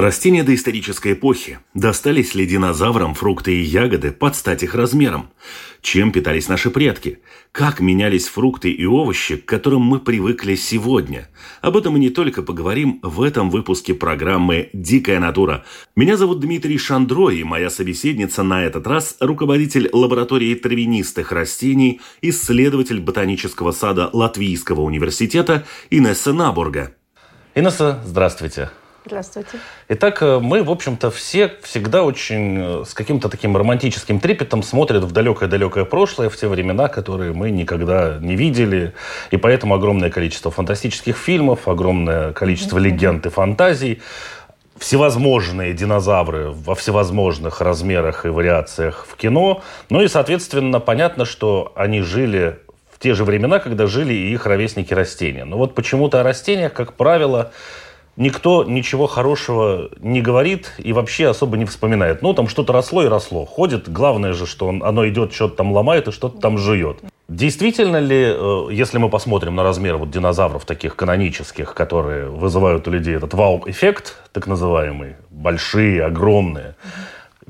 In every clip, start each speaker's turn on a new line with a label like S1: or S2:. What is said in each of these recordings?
S1: Растения доисторической эпохи. Достались ли динозаврам фрукты и ягоды под стать их размером? Чем питались наши предки? Как менялись фрукты и овощи, к которым мы привыкли сегодня? Об этом мы не только поговорим в этом выпуске программы «Дикая натура». Меня зовут Дмитрий Шандро, и моя собеседница на этот раз – руководитель лаборатории травянистых растений, исследователь ботанического сада Латвийского университета Инесса Набурга. Инесса, здравствуйте.
S2: Здравствуйте.
S1: Итак, э, мы, в общем-то, все всегда очень э, с каким-то таким романтическим трепетом смотрят в далекое-далекое прошлое, в те времена, которые мы никогда не видели. И поэтому огромное количество фантастических фильмов, огромное количество легенд и фантазий всевозможные динозавры во всевозможных размерах и вариациях в кино. Ну и, соответственно, понятно, что они жили в те же времена, когда жили и их ровесники растения. Но вот почему-то о растениях, как правило, никто ничего хорошего не говорит и вообще особо не вспоминает. Ну, там что-то росло и росло. Ходит, главное же, что он, оно идет, что-то там ломает и что-то там жует. Действительно ли, э, если мы посмотрим на размер вот динозавров таких канонических, которые вызывают у людей этот вау-эффект, так называемый, большие, огромные,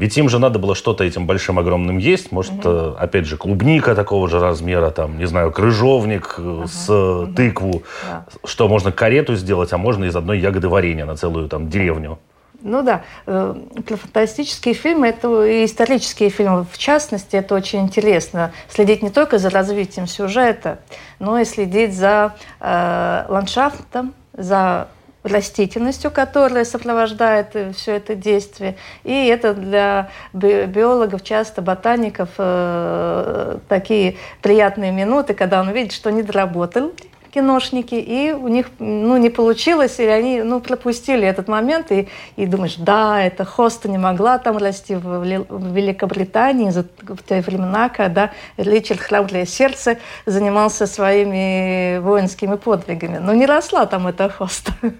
S1: ведь им же надо было что-то этим большим огромным есть. Может, угу. опять же, клубника такого же размера, там, не знаю, крыжовник угу. с угу. тыкву. Да. Что можно карету сделать, а можно из одной ягоды варенья на целую там деревню.
S2: Ну да, фантастические фильмы, это и исторические фильмы, в частности, это очень интересно. Следить не только за развитием сюжета, но и следить за э, ландшафтом, за растительностью, которая сопровождает э, все это действие. И это для биологов, часто ботаников, э, такие приятные минуты, когда он видит, что не доработал киношники, и у них ну, не получилось, или они ну, пропустили этот момент, и, и думаешь, да, это хоста не могла там расти в, в Великобритании в те времена, когда Ричард Храброе Сердце занимался своими воинскими подвигами. Но не росла там эта хоста,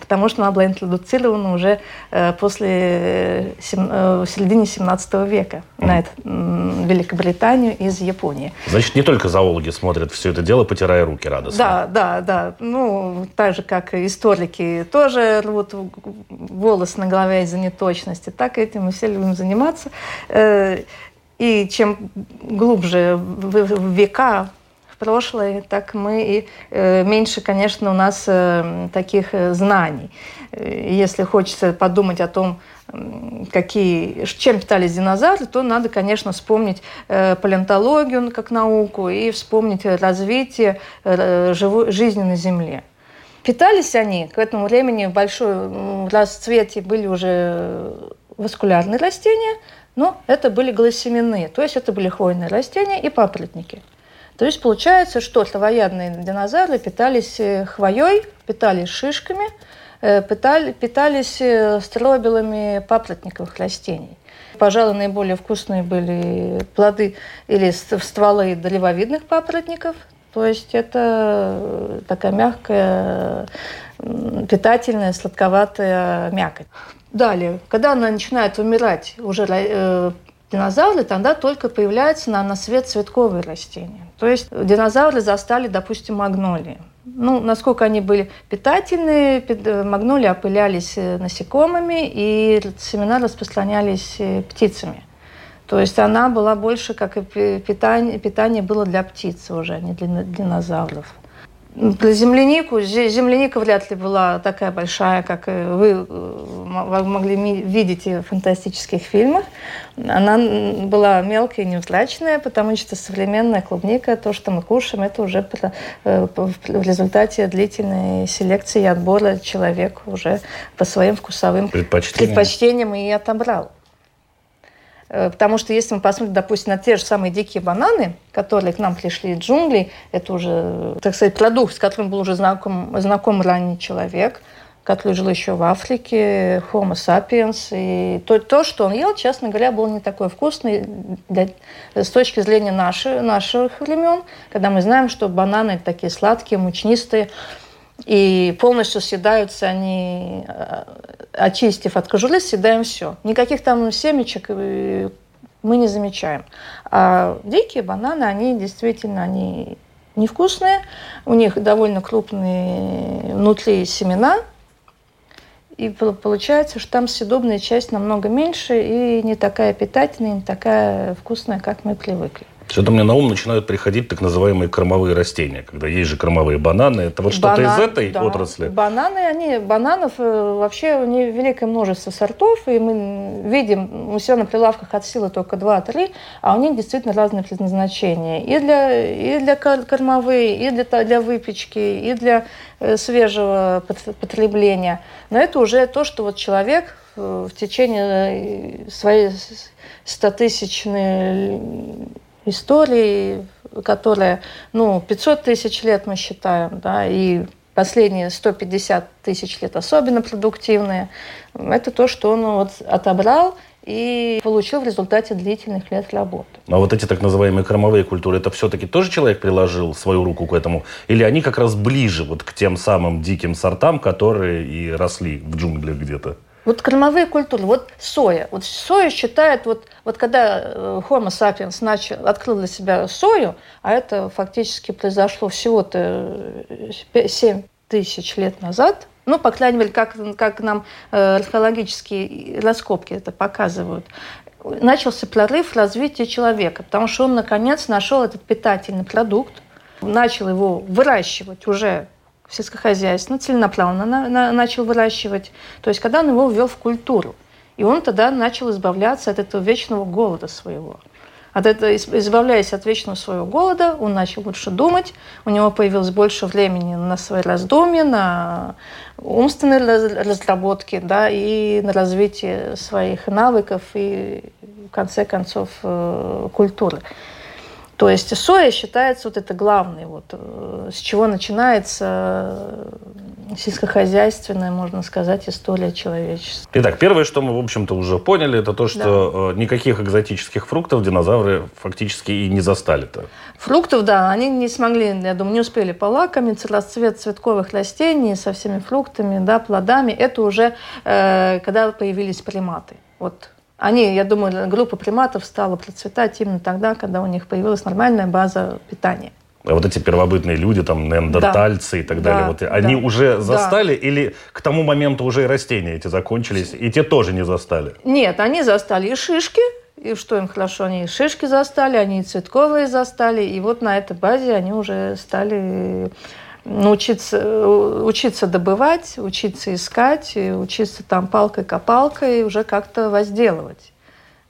S2: потому что она была интродуцирована уже э, после э, середины 17 века на это, Великобританию из Японии.
S1: Значит, не только зоологи смотрят все это дело, потирая руки радостно.
S2: Да, да, да. Ну, так же, как и историки тоже рвут волос на голове из-за неточности, так этим мы все любим заниматься. Э, и чем глубже в века в прошлое, так мы и э, меньше, конечно, у нас э, таких знаний. Если хочется подумать о том, какие, чем питались динозавры, то надо, конечно, вспомнить э, палеонтологию как науку и вспомнить развитие э, жизни на Земле. Питались они к этому времени в большой расцвете были уже васкулярные растения, но это были гласеменные, то есть это были хвойные растения и папоротники. То есть получается, что травоядные динозавры питались э, хвоей, питались шишками – питали, питались э, стробелами папоротниковых растений. Пожалуй, наиболее вкусные были плоды или стволы древовидных папоротников. То есть это э, такая мягкая, питательная, сладковатая мякоть. Далее, когда она начинает умирать, уже э, динозавры, тогда только появляются на, на свет цветковые растения. То есть динозавры застали, допустим, магнолии ну, насколько они были питательные, э, магнолии опылялись э, насекомыми, и семена распространялись э, птицами. То есть она была больше как и питание, питание было для птиц уже, а не для динозавров. Про землянику. Земляника вряд ли была такая большая, как вы могли видеть в фантастических фильмах. Она была мелкая и невзрачная, потому что современная клубника, то, что мы кушаем, это уже э, в результате длительной селекции и отбора человек уже по своим вкусовым предпочтениям, предпочтениям и отобрал. Э, потому что если мы посмотрим, допустим, на те же самые дикие бананы, которые к нам пришли из джунглей, это уже, так сказать, продукт, с которым был уже знаком, знаком ранний человек, который жил еще в Африке, Homo sapiens. И то, то что он ел, честно говоря, было не такое вкусное для, с точки зрения наши, наших времен, когда мы знаем, что бананы такие сладкие, мучнистые, и полностью съедаются они, э, очистив от кожуры, съедаем все. Никаких там семечек э, мы не замечаем. А дикие бананы, они действительно, они невкусные, у них довольно крупные внутри семена, и получается, что там съедобная часть намного меньше и не такая питательная, не такая вкусная, как мы привыкли.
S1: Что-то мне на ум начинают приходить так называемые кормовые растения, когда есть же кормовые бананы. Это вот что-то из этой да. отрасли?
S2: Бананы, они, бананов э, вообще у них великое множество сортов, и мы видим, мы все на прилавках от силы только 2-3, а у них действительно разные предназначения. И для, и для кормовые, и для, для выпечки, и для э, свежего потребления. Но это уже то, что вот человек в течение э, своей стотысячной истории, которая, ну, 500 тысяч лет мы считаем, да, и последние 150 тысяч лет особенно продуктивные, это то, что он вот отобрал и получил в результате длительных лет работы.
S1: А вот эти так называемые кормовые культуры, это все-таки тоже человек приложил свою руку к этому? Или они как раз ближе вот к тем самым диким сортам, которые и росли в джунглях где-то?
S2: Вот кормовые культуры, вот соя. Вот соя считает, вот, вот когда э, Homo sapiens начал, открыл для себя сою, а это фактически произошло всего-то 7 э, тысяч лет назад, ну, по крайней мере, как, как нам э, археологические раскопки это показывают, начался прорыв развития человека, потому что он, наконец, нашел этот питательный продукт, начал его выращивать уже сельскохозяйственно, целенаправленно на, на, начал выращивать. То есть, когда он его ввел в культуру. И он тогда начал избавляться от этого вечного голода своего. От этого, избавляясь от вечного своего голода, он начал лучше думать, у него появилось больше времени на свои раздумья, на умственные разработки, да, и на развитие своих навыков и, в конце концов, э, культуры. То есть соя считается вот это главное, вот, э, с чего начинается э, сельскохозяйственная, можно сказать, история человечества.
S1: Итак, первое, что мы, в общем-то, уже поняли, это то, что да. Э, никаких экзотических фруктов динозавры фактически и не застали-то.
S2: Фруктов, да, они не смогли, я думаю, не успели полакомиться. Расцвет цветковых растений со всеми фруктами, да, плодами, это уже э, когда появились приматы. Вот они, я думаю, группа приматов стала процветать именно тогда, когда у них появилась нормальная база питания.
S1: А вот эти первобытные люди, там, неандертальцы да. и так далее, да, вот, они да. уже застали да. или к тому моменту уже и растения эти закончились, и те тоже не застали?
S2: Нет, они застали и шишки, и что им хорошо, они и шишки застали, они и цветковые застали, и вот на этой базе они уже стали научиться, учиться добывать, учиться искать, учиться там палкой-копалкой уже как-то возделывать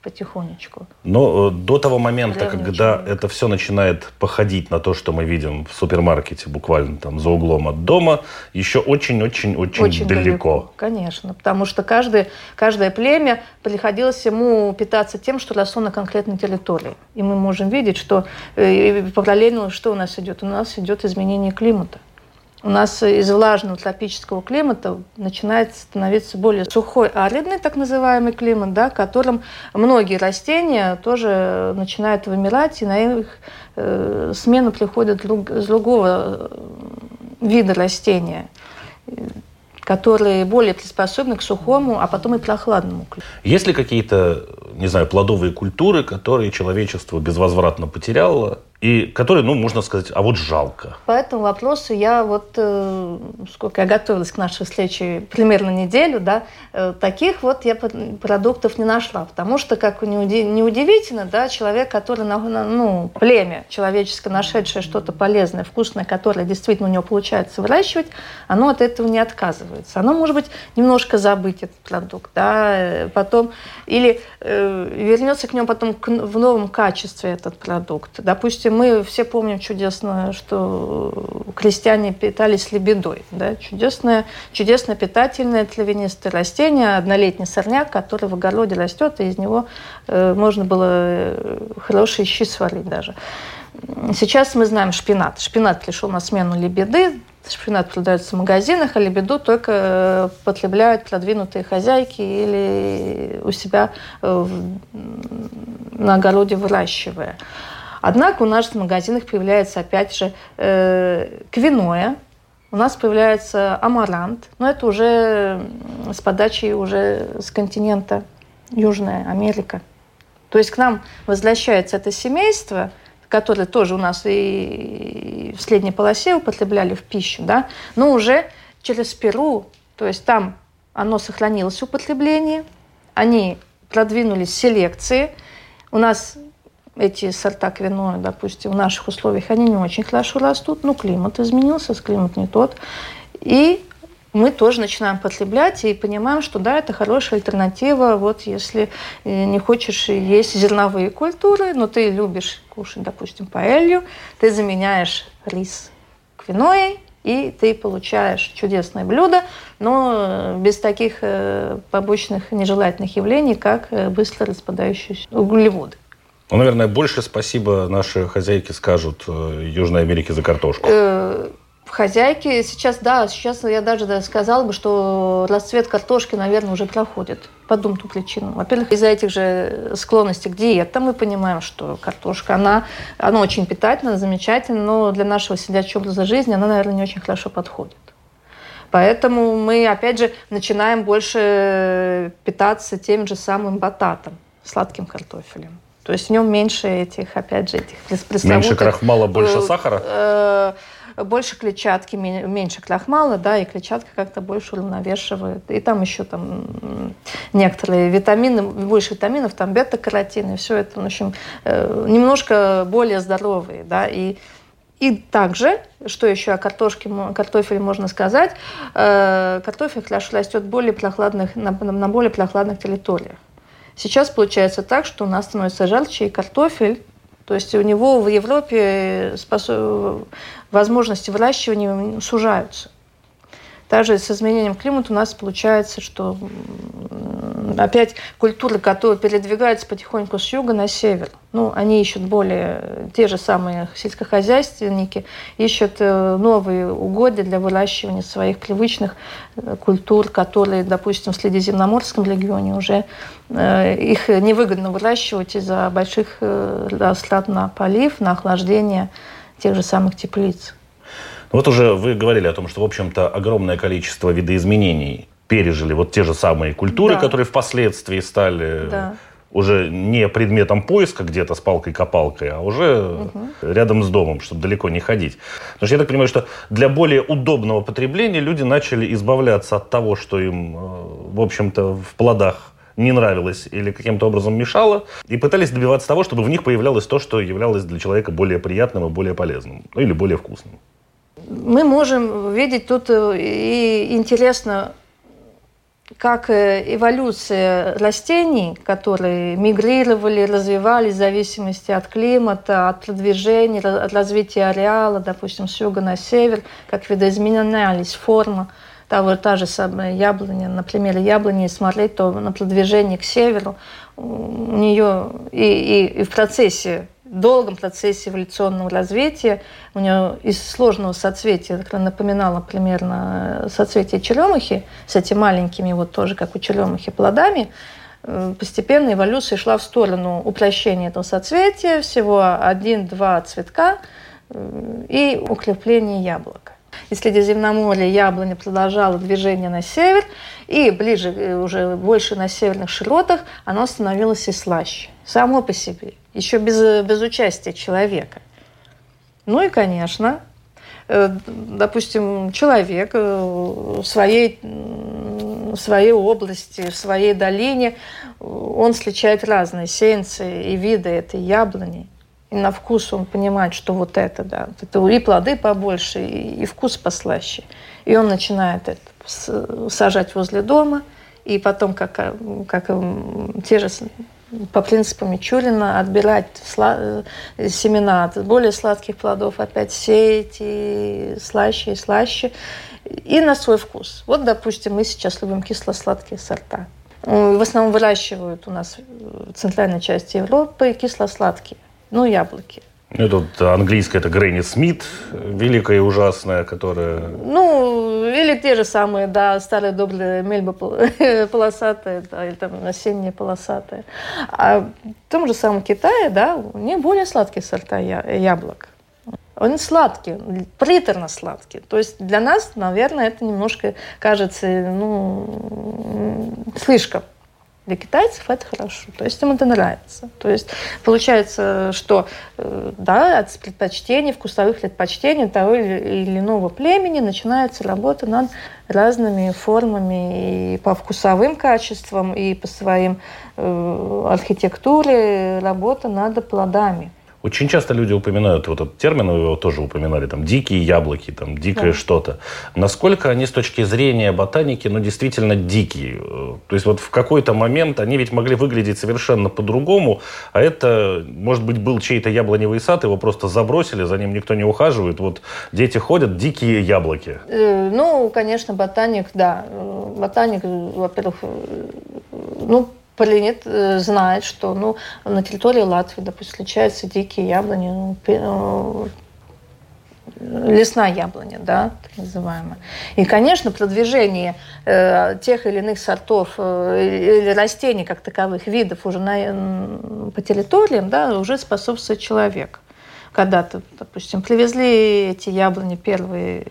S2: потихонечку.
S1: Но э, до того момента, Древний когда человек. это все начинает походить на то, что мы видим в супермаркете, буквально там за углом от дома, еще очень-очень-очень далеко. далеко.
S2: Конечно, потому что каждый, каждое племя приходилось ему питаться тем, что росло на конкретной территории. И мы можем видеть, что э, параллельно что у нас идет? У нас идет изменение климата. У нас из влажного тропического климата начинает становиться более сухой, аридный так называемый климат, да, которым многие растения тоже начинают вымирать, и на их э, смену приходят друг, с другого э, вида растения которые более приспособлены к сухому, а потом и прохладному.
S1: Есть ли какие-то, не знаю, плодовые культуры, которые человечество безвозвратно потеряло, и которые, ну, можно сказать, а вот жалко.
S2: По этому вопросу я вот, э, сколько я готовилась к нашей встрече, примерно неделю, да, э, таких вот я продуктов не нашла, потому что, как неудивительно, да, человек, который, ну, племя человеческое, нашедшее что-то полезное, вкусное, которое действительно у него получается выращивать, оно от этого не отказывается. Оно, может быть, немножко забыть этот продукт, да, э, потом, или э, вернется к нему потом в новом качестве этот продукт. Допустим, допустим, мы все помним чудесное, что крестьяне питались лебедой. Да? Чудесное, чудесно питательное травянистое растение, однолетний сорняк, который в огороде растет, и из него э, можно было э, хорошие щи сварить даже. Сейчас мы знаем шпинат. Шпинат пришел на смену лебеды, шпинат продается в магазинах, а лебеду только э, потребляют продвинутые хозяйки или у себя э, на огороде выращивая. Однако у нас в магазинах появляется опять же э, квиноя, у нас появляется амарант, но это уже с подачи уже с континента Южная Америка. То есть к нам возвращается это семейство, которое тоже у нас и в средней полосе употребляли в пищу, да, но уже через Перу, то есть там оно сохранилось употребление, они продвинулись селекции. У нас эти сорта квиноя, допустим, в наших условиях, они не очень хорошо растут, но климат изменился, климат не тот. И мы тоже начинаем потреблять и понимаем, что да, это хорошая альтернатива. Вот если э, не хочешь есть зерновые культуры, но ты любишь кушать, допустим, паэлью, ты заменяешь рис квиноей, и ты получаешь чудесное блюдо, но э, без таких э, побочных нежелательных явлений, как быстро распадающиеся углеводы.
S1: Ну, наверное, больше спасибо наши хозяйки скажут Южной Америке за картошку.
S2: Хозяйки сейчас, да, сейчас я даже сказала бы, что расцвет картошки, наверное, уже проходит. По двум причинам. Во-первых, из-за этих же склонностей к диетам мы понимаем, что картошка, она, она очень питательна, замечательна, но для нашего сидячего образа жизни она, наверное, не очень хорошо подходит. Поэтому мы, опять же, начинаем больше питаться тем же самым бататом, сладким картофелем. То есть в нем меньше этих, опять же, этих
S1: пресловутых... Меньше крахмала, больше э, сахара? Э,
S2: больше клетчатки, меньше крахмала, да, и клетчатка как-то больше уравновешивает. И там еще там некоторые витамины, больше витаминов, там бета-каротин, и все это, в общем, э, немножко более здоровые, да, и и также, что еще о картошке, картофеле можно сказать, картофель хорошо растет более прохладных, на, на более прохладных территориях. Сейчас получается так, что у нас становится жарче, и картофель то есть у него в Европе возможности выращивания сужаются. Также с изменением климата у нас получается, что опять культуры, которые передвигаются потихоньку с юга на север, ну, они ищут более, те же самые сельскохозяйственники, ищут э, новые угодья для выращивания своих привычных э, культур, которые, допустим, в Средиземноморском регионе уже э, их невыгодно выращивать из-за больших растрат на полив, на охлаждение тех же самых теплиц.
S1: Ну, вот уже вы говорили о том, что, в общем-то, огромное количество видоизменений пережили вот те же самые культуры, да. которые впоследствии стали да. уже не предметом поиска где-то с палкой-копалкой, а уже угу. рядом с домом, чтобы далеко не ходить. Потому что я так понимаю, что для более удобного потребления люди начали избавляться от того, что им, э, в общем-то, в плодах не нравилось или каким-то образом мешало, и пытались добиваться того, чтобы в них появлялось то, что являлось для человека более приятным и более полезным, ну или более вкусным.
S2: Мы можем видеть тут э, и интересно как э, эволюция растений, которые мигрировали, развивались в зависимости от климата, от продвижения, от развития ареала, допустим, с юга на север, как видоизменялись форма. Того, та же самая яблоня, на примере яблони, смотреть, то на продвижении к северу у нее и, и, и в процессе долгом процессе эволюционного развития. У нее из сложного соцветия, которое напоминало примерно соцветие черемухи, с этими маленькими, вот тоже как у черемухи, плодами, э, постепенно эволюция шла в сторону упрощения этого соцветия, всего один-два цветка э, и укрепления яблока. И Средиземноморье яблоня продолжало движение на север, и ближе, э, уже больше на северных широтах, оно становилось и слаще, само по себе еще без, без участия человека. Ну и, конечно, э, допустим, человек э, в своей, в своей области, в своей долине, он сличает разные сеянцы и виды этой яблони. И на вкус он понимает, что вот это, да, это и плоды побольше, и, и вкус послаще. И он начинает это сажать возле дома, и потом, как, как те же по принципу Мичурина отбирать сла- э, семена от более сладких плодов, опять сеять и слаще, и слаще, и на свой вкус. Вот, допустим, мы сейчас любим кисло-сладкие сорта. В основном выращивают у нас в центральной части Европы кисло-сладкие, ну, яблоки.
S1: Ну, тут английская это Грэнни Смит, великая и ужасная, которая...
S2: Ну, или те же самые, да, старые добрые мельбы полосатые, да, или там осенние полосатые. А в том же самом Китае, да, у них более сладкие сорта яблок. Он сладкий, приторно сладкий. То есть для нас, наверное, это немножко кажется ну, слишком. Для китайцев это хорошо, то есть им это нравится. То есть получается, что э, да, от предпочтений, вкусовых предпочтений того или иного племени начинается работа над разными формами и по вкусовым качествам, и по своим э, архитектуре работа над плодами.
S1: Очень часто люди упоминают вот этот термин, вы его тоже упоминали, там, дикие яблоки, там, дикое да. что-то. Насколько они с точки зрения ботаники, ну, действительно дикие? То есть вот в какой-то момент они ведь могли выглядеть совершенно по-другому, а это, может быть, был чей-то яблоневый сад, его просто забросили, за ним никто не ухаживает, вот дети ходят, дикие яблоки.
S2: Э, ну, конечно, ботаник, да. Ботаник, во-первых, ну, Полинит э, знает, что ну, на территории Латвии, допустим, встречаются дикие яблони, ну, э, лесная яблоня, да, так называемая. И, конечно, продвижение э, тех или иных сортов э, или растений как таковых видов уже на, по территориям, да, уже способствует человек когда-то, допустим, привезли эти яблони первые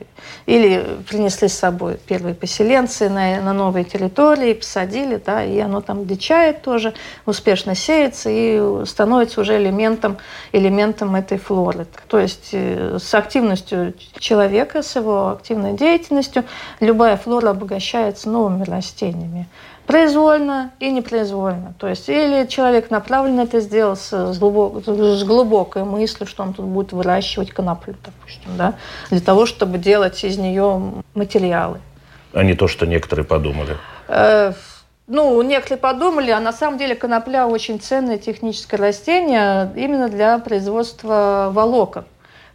S2: или принесли с собой первые поселенцы на, на новые территории, посадили, да, и оно там дичает тоже, успешно сеется и становится уже элементом, элементом этой флоры. То есть э, с активностью человека, с его активной деятельностью любая флора обогащается новыми растениями произвольно и непроизвольно. То есть или человек направленно это сделал с, глубок, с глубокой мыслью, что он тут будет выращивать коноплю, допустим, да, для того, чтобы делать из нее материалы.
S1: А не то, что некоторые подумали.
S2: Э, ну, некоторые подумали, а на самом деле конопля очень ценное техническое растение именно для производства волокон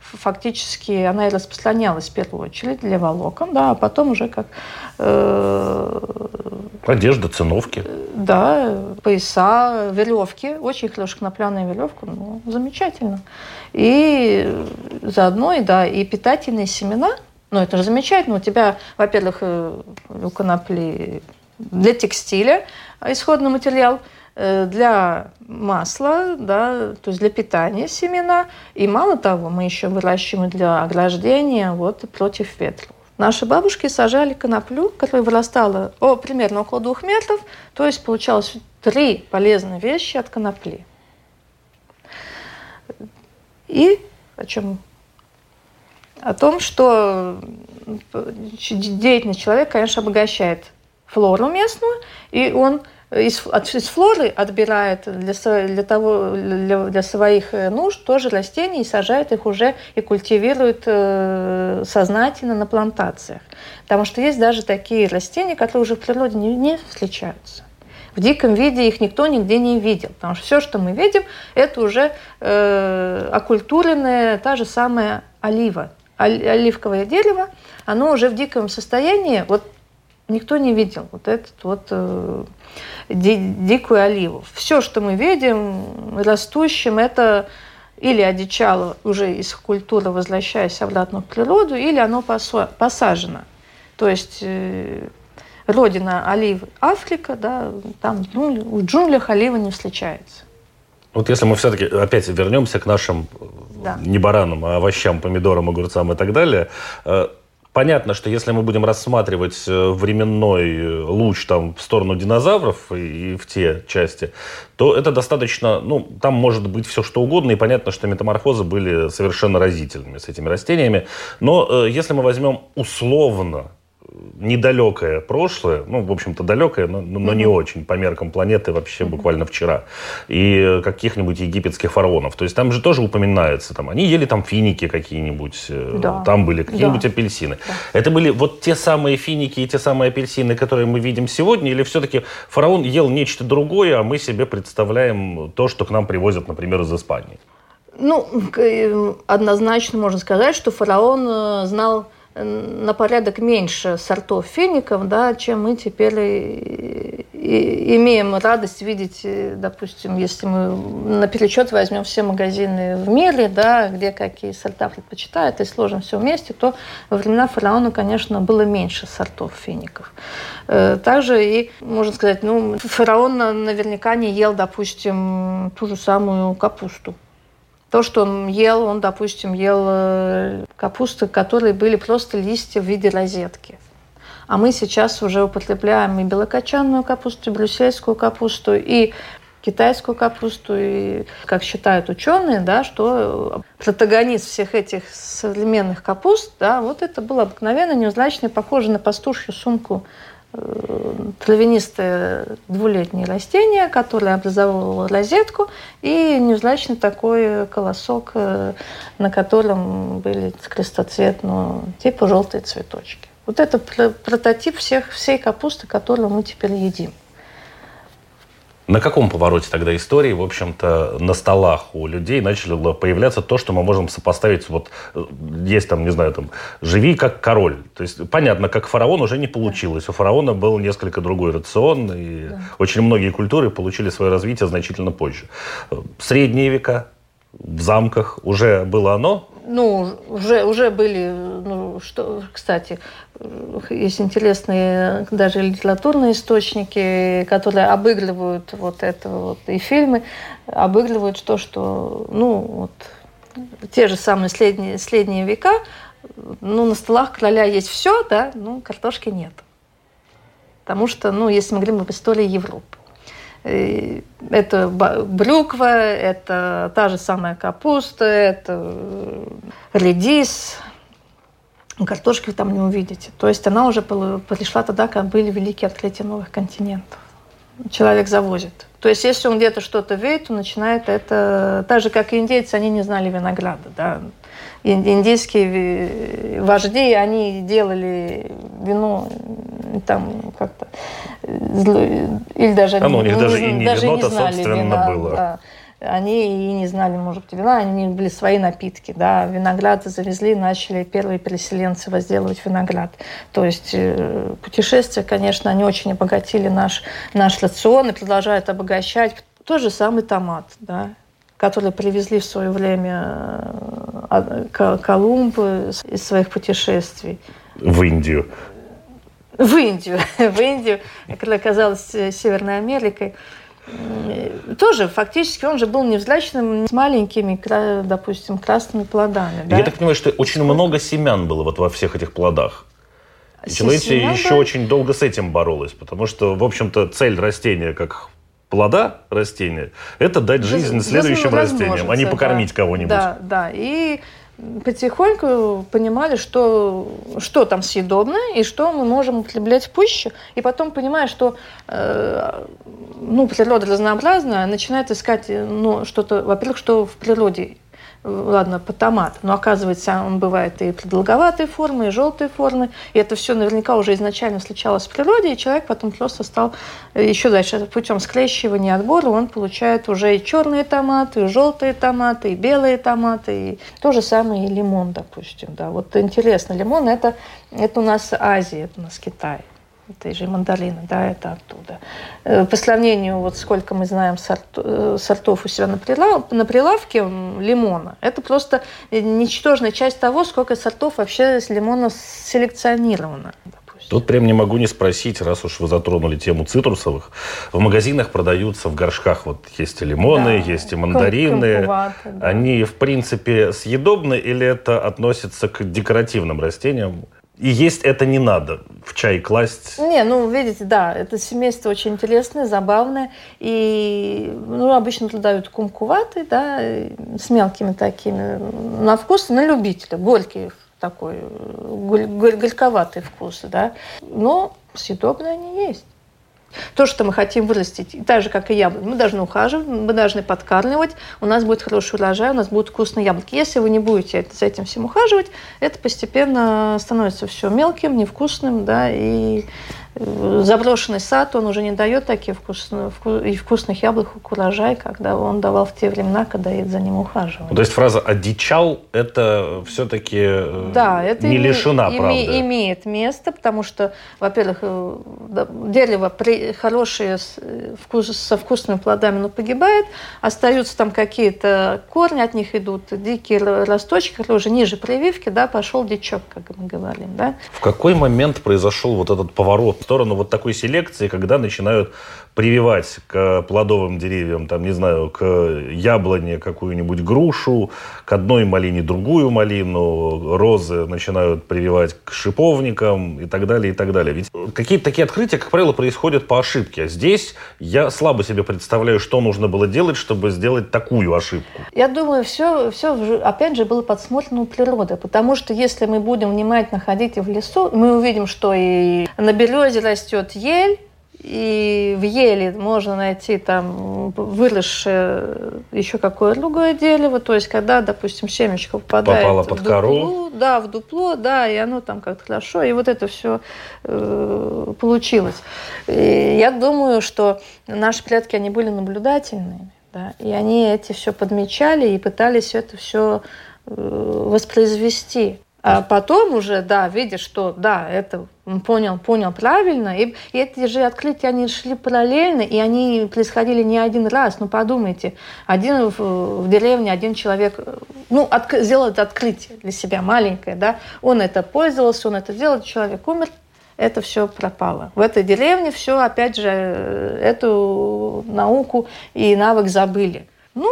S2: фактически она и распространялась в первую очередь для волокон, да, а потом уже как...
S1: Э, Одежда, циновки.
S2: Да, пояса, веревки. Очень хорошая конопляная веревка, ну, замечательно. И заодно, и, да, и питательные семена, ну, это же замечательно. У тебя, во-первых, э, у конопли для текстиля исходный материал – Э, для масла, да, то есть для питания семена. И мало того, мы еще выращиваем для ограждения вот, против ветра. Наши бабушки сажали коноплю, которая вырастала о, примерно около двух метров, то есть получалось три полезные вещи от конопли. И о чем? О том, что деятельность человека, конечно, обогащает флору местную, и он из, от, из флоры отбирает для, для, того, для, для своих э, нужд тоже растения и сажает их уже и культивирует э, сознательно на плантациях. Потому что есть даже такие растения, которые уже в природе не, не встречаются. В диком виде их никто нигде не видел, потому что все, что мы видим, это уже э, оккультуренная та же самая олива. Оливковое дерево, оно уже в диком состоянии, вот никто не видел вот этот вот э, ди, дикую оливу. Все, что мы видим растущим, это или одичало уже из культуры, возвращаясь обратно в природу, или оно посажено. То есть э, родина оливы Африка, да, там ну, в джунглях олива не встречается.
S1: Вот если мы все-таки опять вернемся к нашим да. не баранам, а овощам, помидорам, огурцам и так далее, э, Понятно, что если мы будем рассматривать э, временной э, луч там, в сторону динозавров и, и в те части, то это достаточно, ну, там может быть все что угодно, и понятно, что метаморфозы были совершенно разительными с этими растениями. Но э, если мы возьмем условно недалекое прошлое, ну, в общем-то, далекое, но, но mm-hmm. не очень, по меркам планеты вообще mm-hmm. буквально вчера, и каких-нибудь египетских фараонов. То есть там же тоже упоминается, там, они ели там финики какие-нибудь, э, да. там были какие-нибудь да. апельсины. Да. Это были вот те самые финики и те самые апельсины, которые мы видим сегодня, или все-таки фараон ел нечто другое, а мы себе представляем то, что к нам привозят, например, из Испании?
S2: Ну, э, однозначно можно сказать, что фараон э, знал на порядок меньше сортов фиников, да, чем мы теперь имеем радость видеть, э, допустим, если мы на перечет возьмем все магазины в мире, да, где какие сорта предпочитают, и сложим все вместе, то во времена фараона, конечно, было меньше сортов фиников. Э, также и, можно сказать, ну, фараон наверняка не ел, допустим, ту же самую капусту. То, что он ел, он, допустим, ел э, капусты, которые были просто листья в виде розетки. А мы сейчас уже употребляем и белокочанную капусту, и брюссельскую капусту, и китайскую капусту. И, как считают ученые, да, что протагонист всех этих современных капуст, да, вот это был обыкновенно неузлачный, похожий на пастушью сумку Травянистое двулетнее растение, которое образовывало розетку, и невзрачный такой колосок, э, на котором были крестоцветного типа желтые цветочки. Вот это прототип всех, всей капусты, которую мы теперь едим.
S1: На каком повороте тогда истории, в общем-то, на столах у людей начало появляться то, что мы можем сопоставить, вот э, есть там, не знаю, там, живи как король. То есть понятно, как фараон уже не получилось. У фараона был несколько другой рацион, и да. очень многие культуры получили свое развитие значительно позже. Средние века, в замках уже было оно?
S2: Ну, уже, уже были, ну, что, кстати, есть интересные даже литературные источники, которые обыгрывают вот это вот, и фильмы обыгрывают то, что, ну, вот, те же самые средние, средние века, ну, на столах короля есть все, да, ну, картошки нет. Потому что, ну, если мы говорим об истории Европы. Это брюква, это та же самая капуста, это редис. Картошки вы там не увидите. То есть она уже пришла тогда, когда были великие открытия новых континентов. Человек завозит. То есть если он где-то что-то видит, то начинает это... Так же, как и индейцы, они не знали винограда. Да? Индийские вожди, они делали вино там как-то или даже
S1: а, ну, у них даже и не даже вино-то,
S2: знали
S1: собственно,
S2: вина,
S1: было.
S2: Да. Они и не знали, может быть, вина, они были свои напитки, да, виноград завезли, начали первые переселенцы возделывать виноград. То есть э, путешествия, конечно, они очень обогатили наш, наш рацион и продолжают обогащать. Тот же самый томат, да, который привезли в свое время э, Колумб из своих путешествий.
S1: В Индию.
S2: В Индию. в Индию, когда оказалась э, Северной Америкой. Тоже фактически он же был невзрачным, с маленькими, допустим, красными плодами.
S1: Да? Я так понимаю, что очень много семян было вот во всех этих плодах. И человечество еще очень долго с этим боролось, потому что, в общем-то, цель растения как плода растения – это дать жизнь следующим растениям, а не покормить да. кого-нибудь.
S2: Да, да. И потихоньку понимали, что, что там съедобно и что мы можем употреблять в пищу. И потом понимая, что э, ну, природа разнообразная, начинает искать ну, что-то, во-первых, что в природе ладно, по но оказывается, он бывает и продолговатой формы, и желтой формы, и это все наверняка уже изначально встречалось в природе, и человек потом просто стал э, еще дальше путем скрещивания отбора он получает уже и черные томаты, и желтые томаты, и белые томаты, и то же самое и лимон, допустим, да. Вот интересно, лимон это, это у нас Азия, это у нас Китай этой же мандарины, да, это оттуда. Э, по сравнению, вот сколько мы знаем сорт, э, сортов у себя на, прилав, на прилавке лимона, это просто ничтожная часть того, сколько сортов вообще с лимона селекционировано.
S1: Тут прям не могу не спросить, раз уж вы затронули тему цитрусовых. В магазинах продаются в горшках, вот есть и лимоны, да, есть и мандарины. Да. Они, в принципе, съедобны или это относится к декоративным растениям? И есть это не надо в чай класть.
S2: Не, ну, видите, да, это семейство очень интересное, забавное. И, ну, обычно продают кумкуватый, да, с мелкими такими. На вкус, на любителя, горький такой, горьковатый вкус, да. Но съедобные они есть то, что мы хотим вырастить, так же, как и яблоки, мы должны ухаживать, мы должны подкармливать, у нас будет хороший урожай, у нас будут вкусные яблоки. Если вы не будете за этим всем ухаживать, это постепенно становится все мелким, невкусным, да, и заброшенный сад, он уже не дает таких вкусных, и вкусных яблок урожай, когда он давал в те времена, когда за ним ухаживали.
S1: То есть фраза «одичал» – это все-таки э, да, это не лишена име, правды?
S2: имеет место, потому что, во-первых, э, дерево при, хорошее вкус, со вкусными плодами, но погибает, остаются там какие-то корни, от них идут дикие росточки, которые уже ниже прививки, да, пошел дичок, как мы говорим. Да?
S1: В какой момент произошел вот этот поворот сторону вот такой селекции, когда начинают прививать к плодовым деревьям, там, не знаю, к яблоне какую-нибудь грушу, к одной малине другую малину, розы начинают прививать к шиповникам и так далее, и так далее. Ведь какие-то такие открытия, как правило, происходят по ошибке. А здесь я слабо себе представляю, что нужно было делать, чтобы сделать такую ошибку.
S2: Я думаю, все, все опять же, было подсмотрено у природы, потому что если мы будем внимательно ходить в лесу, мы увидим, что и на березе растет ель, и в еле можно найти там выросшее еще какое другое дерево. То есть, когда, допустим, семечко попадает
S1: Попало под
S2: в
S1: кору.
S2: дупло, да, в дупло, да, и оно там как-то хорошо, и вот это все э, получилось. И я думаю, что наши предки, они были наблюдательными, да, и они эти все подмечали и пытались это все э, воспроизвести. А потом уже, да, видишь, что да, это понял, понял правильно. И, и эти же открытия, они шли параллельно, и они происходили не один раз. Ну, подумайте, один в, в деревне, один человек, ну, от, сделал это открытие для себя маленькое, да, он это пользовался, он это делал, человек умер, это все пропало. В этой деревне все, опять же, эту науку и навык забыли. Ну,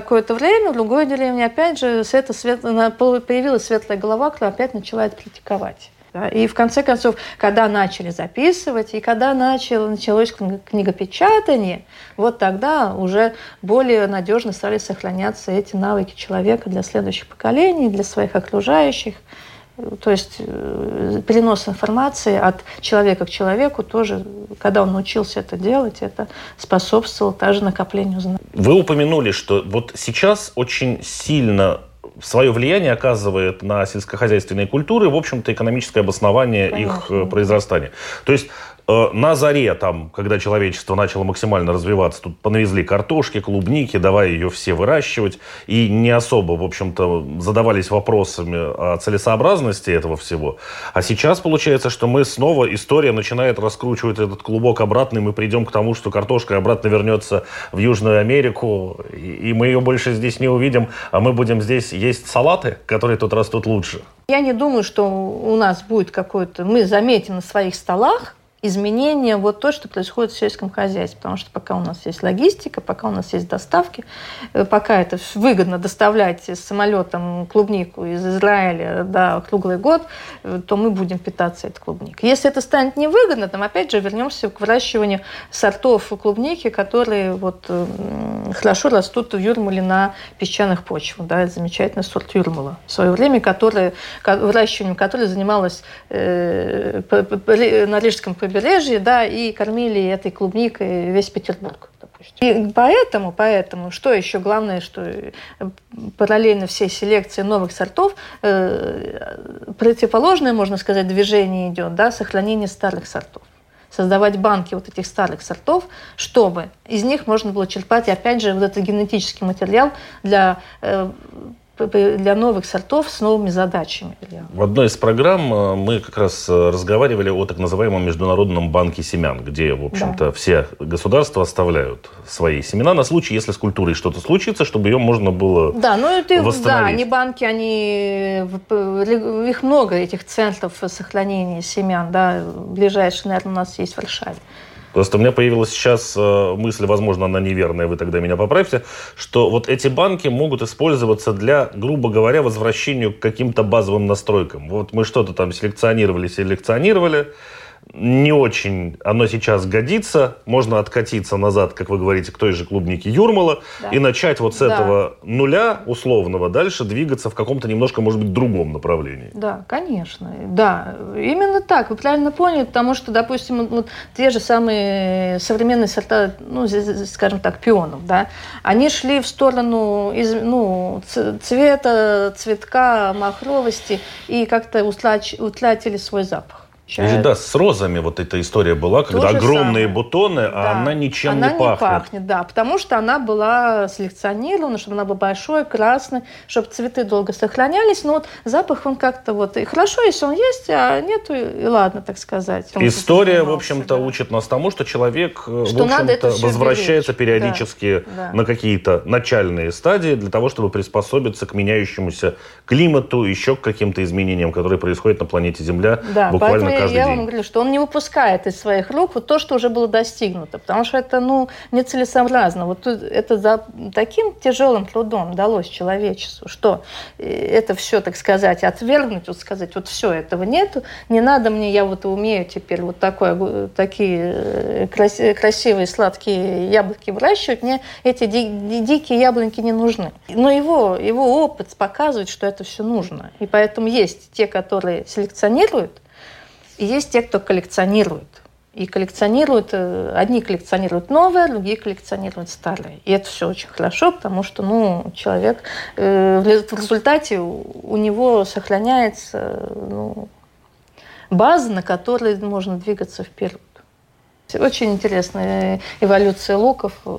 S2: какое-то время, в другой деревне, опять же, с это свет... появилась светлая голова, которая опять начала это критиковать. И в конце концов, когда начали записывать, и когда начало, началось книгопечатание, вот тогда уже более надежно стали сохраняться эти навыки человека для следующих поколений, для своих окружающих. То есть э, перенос информации от человека к человеку тоже, когда он научился это делать, это способствовало также накоплению знаний.
S1: Вы упомянули, что вот сейчас очень сильно свое влияние оказывает на сельскохозяйственные культуры, в общем-то, экономическое обоснование Конечно. их э, произрастания. То есть Э, на заре, там, когда человечество начало максимально развиваться, тут понавезли картошки, клубники, давай ее все выращивать, и не особо, в общем-то, задавались вопросами о целесообразности этого всего. А сейчас получается, что мы снова, история начинает раскручивать этот клубок обратно, и мы придем к тому, что картошка обратно вернется в Южную Америку, и мы ее больше здесь не увидим, а мы будем здесь есть салаты, которые тут растут лучше.
S2: Я не думаю, что у нас будет какой-то... Мы заметим на своих столах изменения, вот то, что происходит в сельском хозяйстве. Потому что пока у нас есть логистика, пока у нас есть доставки, э, пока это выгодно доставлять с самолетом клубнику из Израиля да, круглый год, э, то мы будем питаться этой клубникой. Если это станет невыгодно, там опять же вернемся к выращиванию сортов клубники, которые вот хорошо растут в Юрмале на песчаных почвах. Да, замечательный сорт Юрмала. В свое время, который, выращиванием которой занималась э, на Рижском побережье побережье, да, и кормили этой клубникой весь Петербург. Допустим. И поэтому, поэтому, что еще главное, что э, параллельно всей селекции новых сортов, э, противоположное, можно сказать, движение идет, да, сохранение старых сортов создавать банки вот этих старых сортов, чтобы из них можно было черпать, опять же, вот этот генетический материал для э, для новых сортов с новыми задачами.
S1: В одной из программ э, мы как раз э, разговаривали о так называемом Международном банке семян, где, в общем-то, да. все государства оставляют свои семена на случай, если с культурой что-то случится, чтобы ее можно было
S2: Да, ну это, да, они банки, они, их много, этих центров сохранения семян, да, ближайший, наверное, у нас есть в Варшаве.
S1: Просто у меня появилась сейчас э, мысль, возможно, она неверная, вы тогда меня поправьте, что вот эти банки могут использоваться для, грубо говоря, возвращению к каким-то базовым настройкам. Вот мы что-то там селекционировали, селекционировали, не очень оно сейчас годится. Можно откатиться назад, как вы говорите, к той же клубнике Юрмала да. и начать вот с да. этого нуля условного дальше двигаться в каком-то немножко, может быть, другом направлении.
S2: Да, конечно. Да, именно так. Вы правильно поняли, потому что, допустим, вот те же самые современные сорта, ну, скажем так, пионов, да, они шли в сторону из, ну, цвета, цветка, махровости и как-то утратили свой запах.
S1: Или, да, с розами вот эта история была, когда огромные самое. бутоны, а да. а она ничем
S2: она
S1: не пахнет.
S2: Она не пахнет, да, потому что она была селекционирована, чтобы она была большой, красной, чтобы цветы долго сохранялись, но вот запах он как-то вот, и хорошо, если он есть, а нету, и ладно, так сказать.
S1: История, в общем-то, да. учит нас тому, что человек, э, что в общем-то, возвращается беречь. периодически да. на какие-то начальные стадии для того, чтобы приспособиться к меняющемуся климату, еще к каким-то изменениям, которые происходят на планете Земля да, буквально каждый
S2: я
S1: день.
S2: вам говорю, что он не выпускает из своих рук вот то, что уже было достигнуто, потому что это, ну, нецелесообразно. Вот это за таким тяжелым трудом удалось человечеству, что э, это все, так сказать, отвергнуть, вот сказать, вот все, этого нету, не надо мне, я вот умею теперь вот такое, такие э, красивые сладкие яблоки выращивать, мне эти дикие яблоки не нужны. Но его, его опыт показывает, что это все нужно. И поэтому есть те, которые селекционируют, и есть те, кто коллекционирует. И коллекционируют, э, одни коллекционируют новое, другие коллекционируют старое. И это все очень хорошо, потому что ну, человек э, в результате у него сохраняется ну, база, на которой можно двигаться вперед. Очень интересная эволюция луков э,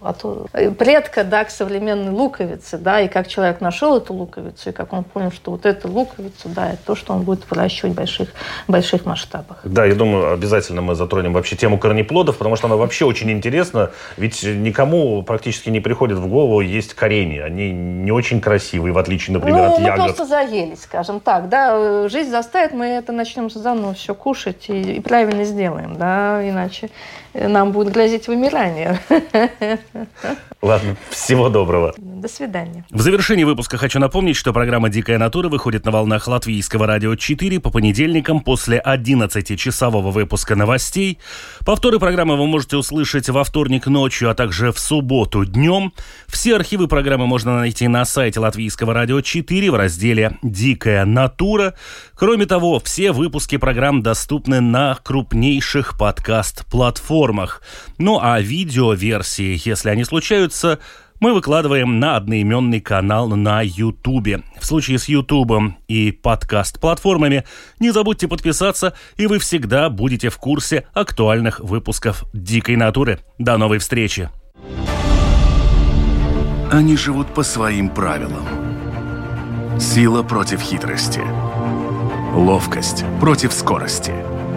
S2: от э, предка да, к современной луковице, да, и как человек нашел эту луковицу, и как он понял, что вот эту луковицу, да, это то, что он будет выращивать в больших, больших масштабах.
S1: Да, я думаю, обязательно мы затронем вообще тему корнеплодов, потому что она вообще очень интересна, ведь никому практически не приходит в голову есть корени, они не очень красивые, в отличие, например,
S2: ну,
S1: от ягод.
S2: мы просто заелись, скажем так, да, жизнь заставит, мы это начнем заново все кушать и, и правильно сделаем, да, иначе нам будет грозить вымирание.
S1: Ладно, всего доброго.
S2: До свидания.
S1: В завершении выпуска хочу напомнить, что программа «Дикая натура» выходит на волнах Латвийского радио 4 по понедельникам после 11-часового выпуска новостей. Повторы программы вы можете услышать во вторник ночью, а также в субботу днем. Все архивы программы можно найти на сайте Латвийского радио 4 в разделе «Дикая натура». Кроме того, все выпуски программ доступны на крупнейших подкаст-платформах. Ну а видео-версии, если они случаются, мы выкладываем на одноименный канал на Ютубе. В случае с Ютубом и подкаст-платформами не забудьте подписаться, и вы всегда будете в курсе актуальных выпусков «Дикой натуры». До новой встречи!
S3: Они живут по своим правилам. Сила против хитрости – ловкость против скорости.